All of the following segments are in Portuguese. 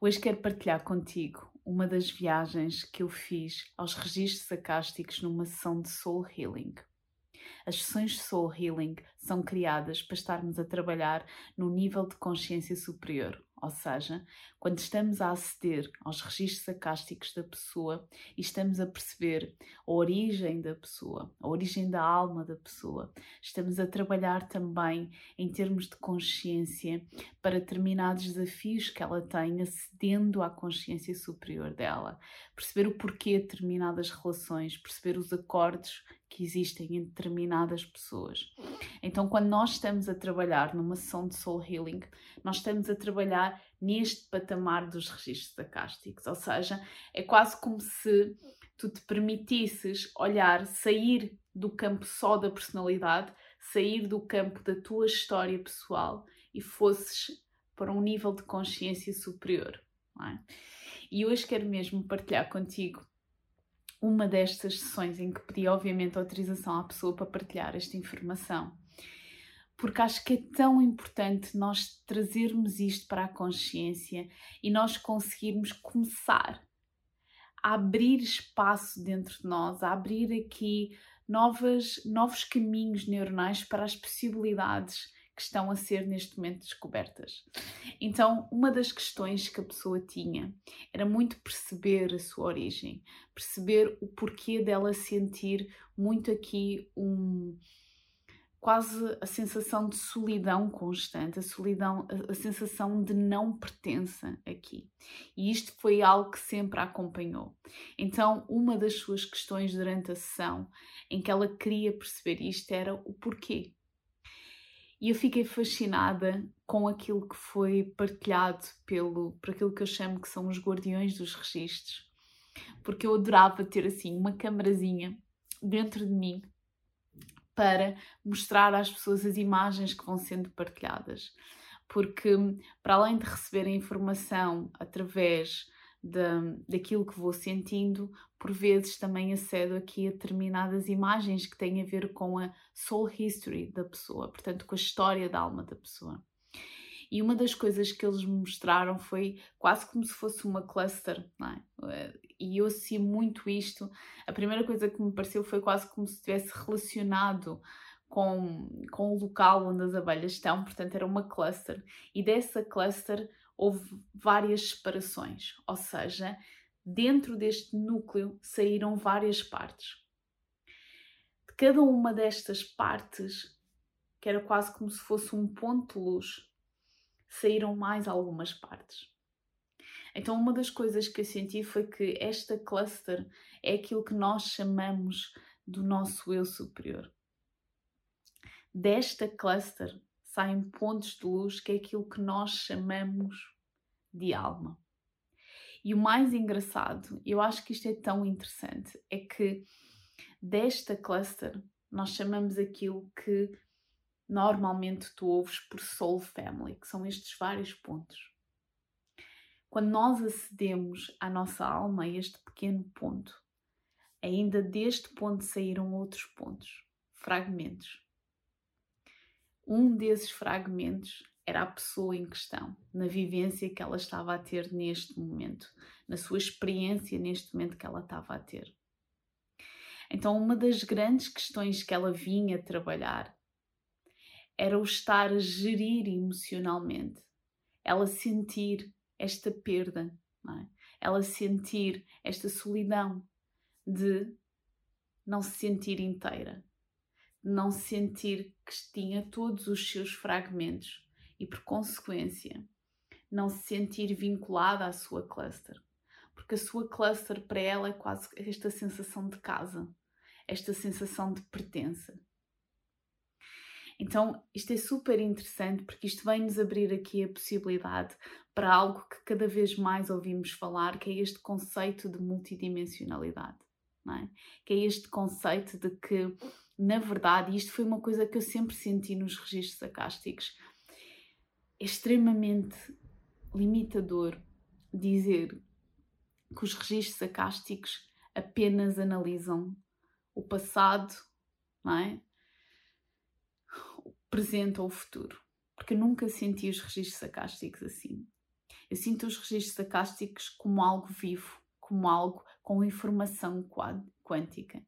Hoje quero partilhar contigo uma das viagens que eu fiz aos registros acásticos numa sessão de Soul Healing. As sessões de Soul Healing são criadas para estarmos a trabalhar no nível de consciência superior, ou seja, quando estamos a aceder aos registros acásticos da pessoa e estamos a perceber a origem da pessoa, a origem da alma da pessoa, estamos a trabalhar também em termos de consciência para determinados desafios que ela tem, acedendo à consciência superior dela, perceber o porquê de determinadas relações, perceber os acordos que existem em determinadas pessoas. Então, quando nós estamos a trabalhar numa sessão de soul healing, nós estamos a trabalhar neste patamar dos registros acásticos, ou seja, é quase como se tu te permitisses olhar, sair do campo só da personalidade, sair do campo da tua história pessoal e fosses para um nível de consciência superior. É? E hoje quero mesmo partilhar contigo uma destas sessões em que pedi, obviamente, autorização à pessoa para partilhar esta informação. Porque acho que é tão importante nós trazermos isto para a consciência e nós conseguirmos começar a abrir espaço dentro de nós, a abrir aqui novas, novos caminhos neuronais para as possibilidades que estão a ser neste momento descobertas. Então, uma das questões que a pessoa tinha era muito perceber a sua origem, perceber o porquê dela sentir muito aqui um quase a sensação de solidão constante, a solidão, a, sensação de não pertença aqui. E isto foi algo que sempre a acompanhou. Então, uma das suas questões durante a sessão em que ela queria perceber isto era o porquê. E eu fiquei fascinada com aquilo que foi partilhado pelo, por aquilo que eu chamo que são os guardiões dos registros. Porque eu adorava ter assim uma camarazinha dentro de mim para mostrar às pessoas as imagens que vão sendo partilhadas. Porque para além de receber a informação através da, daquilo que vou sentindo, por vezes também acedo aqui a determinadas imagens que têm a ver com a soul history da pessoa, portanto, com a história da alma da pessoa. E uma das coisas que eles me mostraram foi quase como se fosse uma cluster, é? E eu associo muito isto. A primeira coisa que me pareceu foi quase como se estivesse relacionado com, com o local onde as abelhas estão, portanto, era uma cluster. E dessa cluster houve várias separações, ou seja, dentro deste núcleo saíram várias partes. De cada uma destas partes, que era quase como se fosse um ponto de luz, saíram mais algumas partes. Então, uma das coisas que eu senti foi que esta cluster é aquilo que nós chamamos do nosso eu superior. Desta cluster saem pontos de luz que é aquilo que nós chamamos de alma. E o mais engraçado, eu acho que isto é tão interessante, é que desta cluster nós chamamos aquilo que normalmente tu ouves por Soul Family, que são estes vários pontos. Quando nós acedemos à nossa alma, a este pequeno ponto, ainda deste ponto saíram outros pontos, fragmentos. Um desses fragmentos era a pessoa em questão, na vivência que ela estava a ter neste momento, na sua experiência neste momento que ela estava a ter. Então, uma das grandes questões que ela vinha trabalhar era o estar a gerir emocionalmente, ela sentir esta perda, é? ela sentir esta solidão de não se sentir inteira, de não sentir que tinha todos os seus fragmentos e, por consequência, não se sentir vinculada à sua cluster. Porque a sua cluster para ela é quase esta sensação de casa, esta sensação de pertença. Então, isto é super interessante porque isto vem-nos abrir aqui a possibilidade para algo que cada vez mais ouvimos falar, que é este conceito de multidimensionalidade, é? Que é este conceito de que, na verdade, isto foi uma coisa que eu sempre senti nos registros acásticos, é extremamente limitador dizer que os registros acásticos apenas analisam o passado, não é? o presente ou o futuro. Porque eu nunca senti os registros acásticos assim. Eu sinto os registros acásticos como algo vivo, como algo com informação quântica.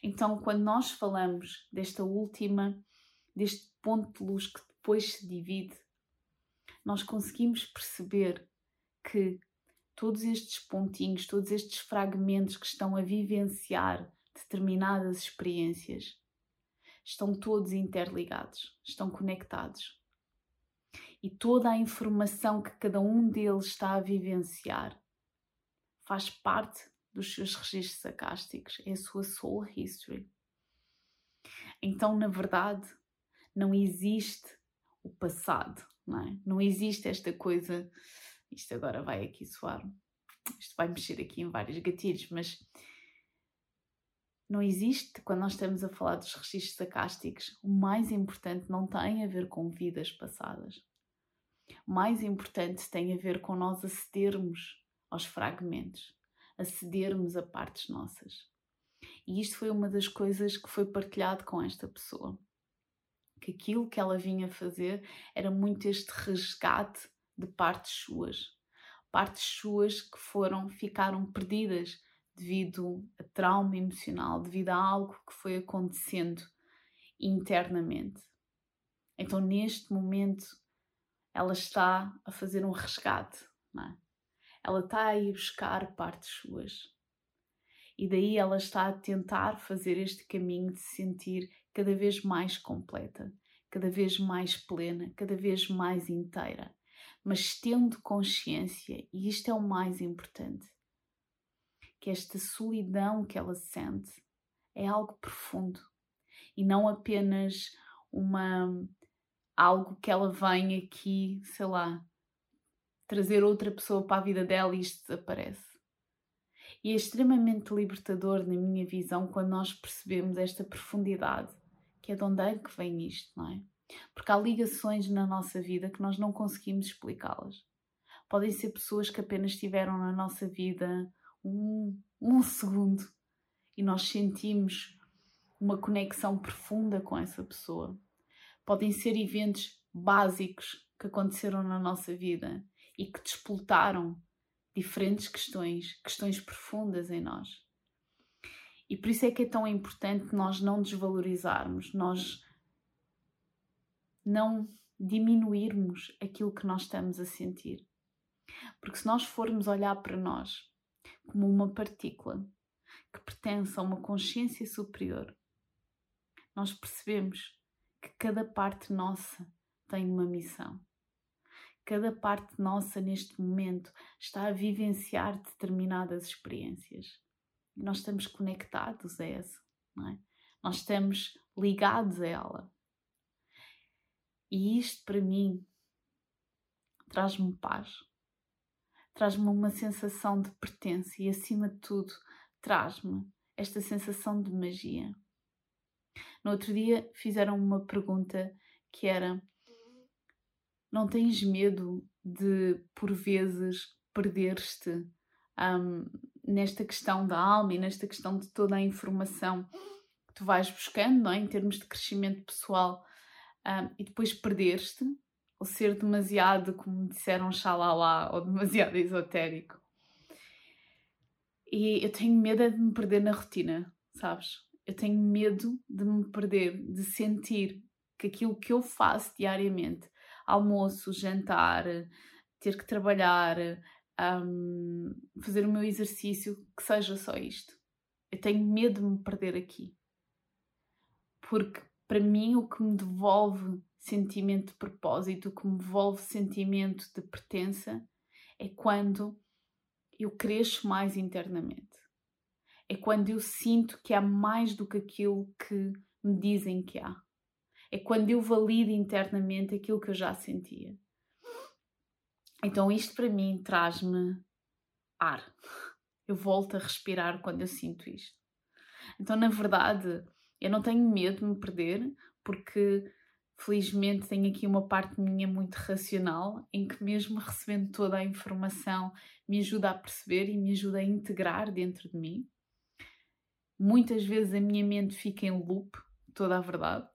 Então, quando nós falamos desta última, deste ponto de luz que depois se divide, nós conseguimos perceber que todos estes pontinhos, todos estes fragmentos que estão a vivenciar determinadas experiências, estão todos interligados, estão conectados. E toda a informação que cada um deles está a vivenciar faz parte dos seus registros acásticos, é a sua soul history. Então, na verdade, não existe o passado, não é? Não existe esta coisa. Isto agora vai aqui soar. Isto vai mexer aqui em vários gatilhos, mas não existe, quando nós estamos a falar dos registros acásticos, o mais importante não tem a ver com vidas passadas. O mais importante tem a ver com nós acedermos aos fragmentos, acedermos a partes nossas. E isto foi uma das coisas que foi partilhado com esta pessoa. Que aquilo que ela vinha fazer era muito este resgate de partes suas. Partes suas que foram, ficaram perdidas devido a trauma emocional, devido a algo que foi acontecendo internamente. Então, neste momento, ela está a fazer um resgate, é? ela está a ir buscar partes suas. E daí ela está a tentar fazer este caminho de se sentir cada vez mais completa, cada vez mais plena, cada vez mais inteira, mas tendo consciência, e isto é o mais importante, que esta solidão que ela sente é algo profundo e não apenas uma algo que ela vem aqui, sei lá, trazer outra pessoa para a vida dela e isto desaparece. E é extremamente libertador, na minha visão, quando nós percebemos esta profundidade, que é de onde é que vem isto, não é? Porque há ligações na nossa vida que nós não conseguimos explicá-las. Podem ser pessoas que apenas estiveram na nossa vida um, um segundo e nós sentimos uma conexão profunda com essa pessoa. Podem ser eventos básicos que aconteceram na nossa vida e que despoltaram diferentes questões, questões profundas em nós. E por isso é que é tão importante nós não desvalorizarmos, nós não diminuirmos aquilo que nós estamos a sentir. Porque se nós formos olhar para nós como uma partícula que pertence a uma consciência superior, nós percebemos que cada parte nossa tem uma missão. Cada parte nossa neste momento está a vivenciar determinadas experiências. Nós estamos conectados a essa, não é? Nós estamos ligados a ela. E isto para mim traz-me paz traz-me uma sensação de pertença e, acima de tudo, traz-me esta sensação de magia. No outro dia fizeram uma pergunta que era: Não tens medo de, por vezes, perder-te um, nesta questão da alma e nesta questão de toda a informação que tu vais buscando, não é? em termos de crescimento pessoal, um, e depois perder-te? ou ser demasiado, como disseram, xalala, ou demasiado esotérico. E eu tenho medo é de me perder na rotina, sabes? Eu tenho medo de me perder, de sentir que aquilo que eu faço diariamente, almoço, jantar, ter que trabalhar, um, fazer o meu exercício, que seja só isto. Eu tenho medo de me perder aqui. Porque para mim o que me devolve sentimento de propósito, o que me devolve sentimento de pertença, é quando eu cresço mais internamente. É quando eu sinto que há mais do que aquilo que me dizem que há. É quando eu valido internamente aquilo que eu já sentia. Então, isto para mim traz-me ar. Eu volto a respirar quando eu sinto isto. Então, na verdade, eu não tenho medo de me perder, porque felizmente tenho aqui uma parte minha muito racional, em que, mesmo recebendo toda a informação, me ajuda a perceber e me ajuda a integrar dentro de mim. Muitas vezes a minha mente fica em loop, toda a verdade,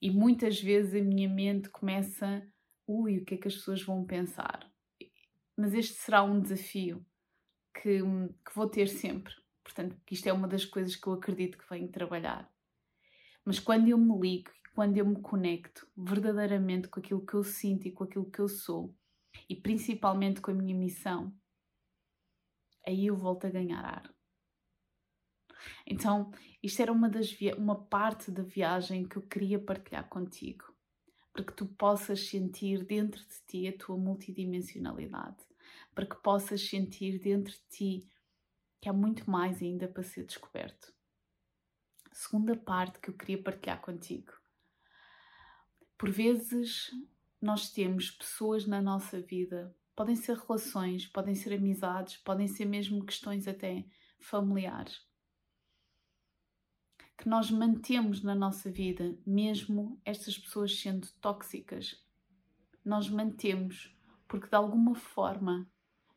e muitas vezes a minha mente começa, ui, o que é que as pessoas vão pensar? Mas este será um desafio que, que vou ter sempre. Portanto, isto é uma das coisas que eu acredito que venho trabalhar. Mas quando eu me ligo, quando eu me conecto verdadeiramente com aquilo que eu sinto e com aquilo que eu sou, e principalmente com a minha missão, aí eu volto a ganhar ar. Então, isto era uma, das uma parte da viagem que eu queria partilhar contigo, para que tu possas sentir dentro de ti a tua multidimensionalidade, para que possas sentir dentro de ti que há muito mais ainda para ser descoberto. Segunda parte que eu queria partilhar contigo. Por vezes nós temos pessoas na nossa vida, podem ser relações, podem ser amizades, podem ser mesmo questões até familiares, que nós mantemos na nossa vida, mesmo estas pessoas sendo tóxicas. Nós mantemos porque de alguma forma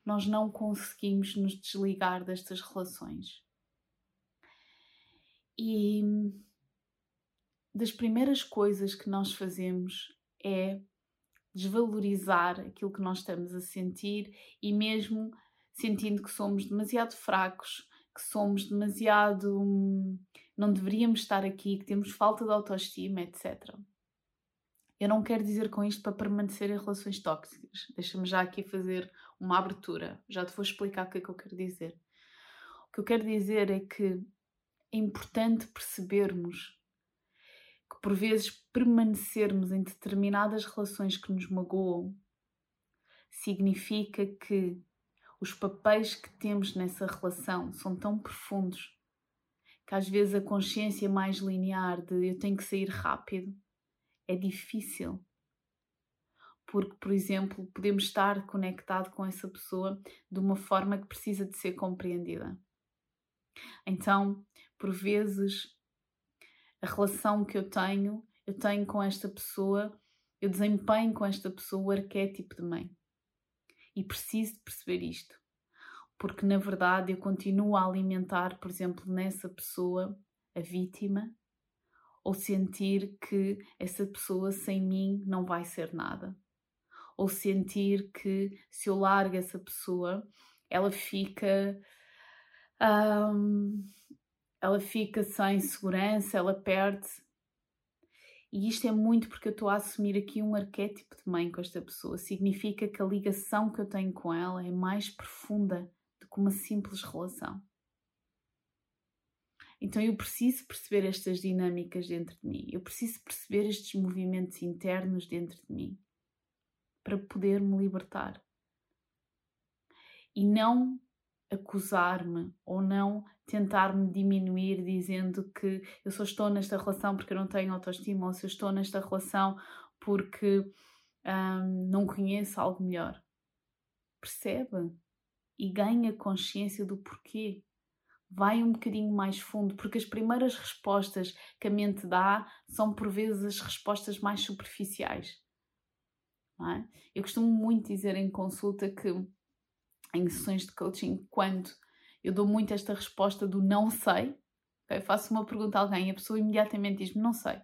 nós não conseguimos nos desligar destas relações. E das primeiras coisas que nós fazemos é desvalorizar aquilo que nós estamos a sentir e mesmo sentindo que somos demasiado fracos, que somos demasiado hum, não deveríamos estar aqui, que temos falta de autoestima, etc. Eu não quero dizer com isto para permanecer em relações tóxicas. Deixa-me já aqui fazer uma abertura. Já te vou explicar o que é que eu quero dizer. O que eu quero dizer é que é importante percebermos que por vezes permanecermos em determinadas relações que nos magoam significa que os papéis que temos nessa relação são tão profundos que às vezes a consciência mais linear de eu tenho que sair rápido é difícil. Porque, por exemplo, podemos estar conectado com essa pessoa de uma forma que precisa de ser compreendida. Então, por vezes, a relação que eu tenho, eu tenho com esta pessoa, eu desempenho com esta pessoa o arquétipo de mãe. E preciso de perceber isto porque na verdade eu continuo a alimentar, por exemplo, nessa pessoa a vítima ou sentir que essa pessoa sem mim não vai ser nada. Ou sentir que se eu largo essa pessoa, ela fica. Um, ela fica sem segurança, ela perde. E isto é muito porque eu estou a assumir aqui um arquétipo de mãe com esta pessoa. Significa que a ligação que eu tenho com ela é mais profunda com uma simples relação. Então eu preciso perceber estas dinâmicas dentro de mim, eu preciso perceber estes movimentos internos dentro de mim para poder me libertar. E não acusar-me ou não tentar-me diminuir dizendo que eu só estou nesta relação porque eu não tenho autoestima ou se eu estou nesta relação porque hum, não conheço algo melhor. Percebe? E ganha consciência do porquê. Vai um bocadinho mais fundo, porque as primeiras respostas que a mente dá são por vezes as respostas mais superficiais. É? Eu costumo muito dizer em consulta que, em sessões de coaching, quando eu dou muito esta resposta do não sei, okay? faço uma pergunta a alguém e a pessoa imediatamente diz-me não sei.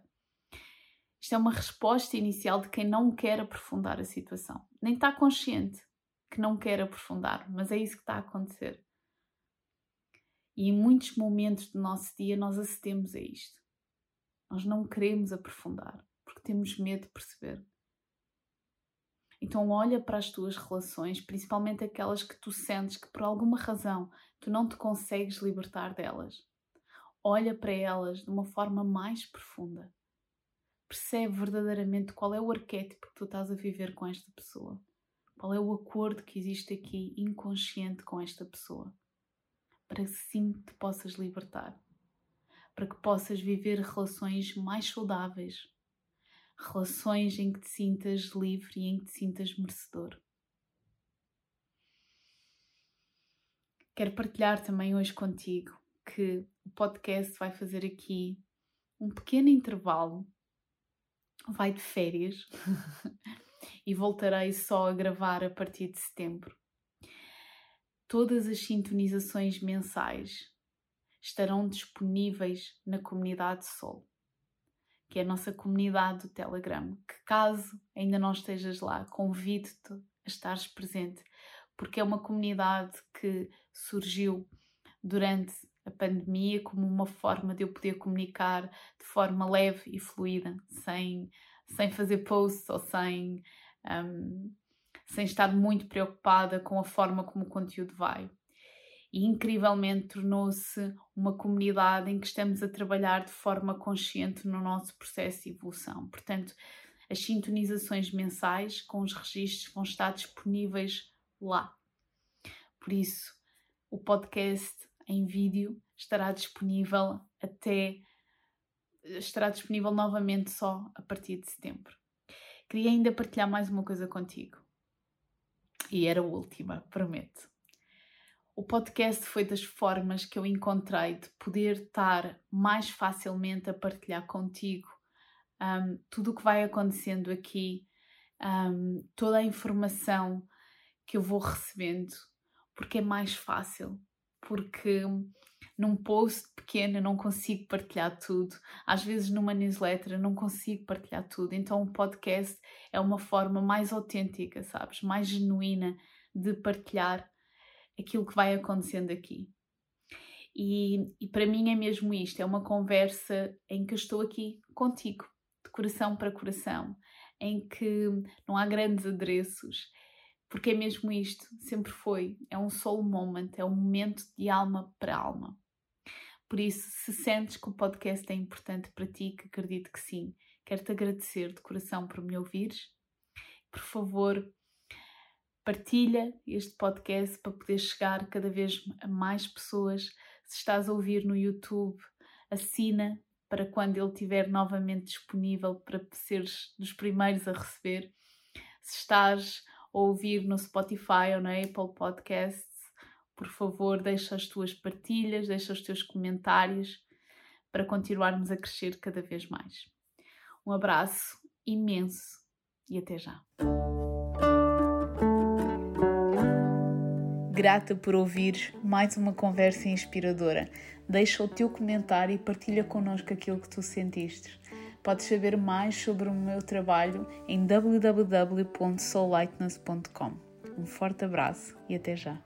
Isto é uma resposta inicial de quem não quer aprofundar a situação, nem está consciente que não quer aprofundar, mas é isso que está a acontecer. E em muitos momentos do nosso dia nós acedemos a isto. Nós não queremos aprofundar porque temos medo de perceber. Então olha para as tuas relações, principalmente aquelas que tu sentes que por alguma razão tu não te consegues libertar delas. Olha para elas de uma forma mais profunda. Percebe verdadeiramente qual é o arquétipo que tu estás a viver com esta pessoa. Qual é o acordo que existe aqui inconsciente com esta pessoa? Para que sim te possas libertar. Para que possas viver relações mais saudáveis. relações em que te sintas livre e em que te sintas merecedor. Quero partilhar também hoje contigo que o podcast vai fazer aqui um pequeno intervalo, vai de férias e voltarei só a gravar a partir de setembro. Todas as sintonizações mensais estarão disponíveis na comunidade Sol, que é a nossa comunidade do Telegram. Que caso ainda não estejas lá, convido-te a estares presente, porque é uma comunidade que surgiu durante a pandemia como uma forma de eu poder comunicar de forma leve e fluida, sem, sem fazer posts ou sem, um, sem estar muito preocupada com a forma como o conteúdo vai. E incrivelmente tornou-se uma comunidade em que estamos a trabalhar de forma consciente no nosso processo de evolução. Portanto, as sintonizações mensais com os registros vão estar disponíveis lá. Por isso, o podcast em vídeo estará disponível até estará disponível novamente só a partir de setembro. Queria ainda partilhar mais uma coisa contigo. E era a última, prometo. O podcast foi das formas que eu encontrei de poder estar mais facilmente a partilhar contigo um, tudo o que vai acontecendo aqui, um, toda a informação que eu vou recebendo, porque é mais fácil porque num post pequeno eu não consigo partilhar tudo. Às vezes numa newsletter eu não consigo partilhar tudo. Então o podcast é uma forma mais autêntica, sabes? Mais genuína de partilhar aquilo que vai acontecendo aqui. E, e para mim é mesmo isto: é uma conversa em que eu estou aqui contigo, de coração para coração, em que não há grandes adereços, porque é mesmo isto, sempre foi. É um soul moment, é um momento de alma para alma. Por isso, se sentes que o podcast é importante para ti, que acredito que sim, quero-te agradecer de coração por me ouvires. Por favor, partilha este podcast para poder chegar cada vez a mais pessoas. Se estás a ouvir no YouTube, assina para quando ele estiver novamente disponível para seres dos primeiros a receber. Se estás ouvir no Spotify ou na Apple Podcasts, por favor, deixa as tuas partilhas, deixa os teus comentários para continuarmos a crescer cada vez mais. Um abraço imenso e até já. Grata por ouvir mais uma conversa inspiradora. Deixa o teu comentário e partilha connosco aquilo que tu sentiste. Podes saber mais sobre o meu trabalho em www.soullightness.com. Um forte abraço e até já!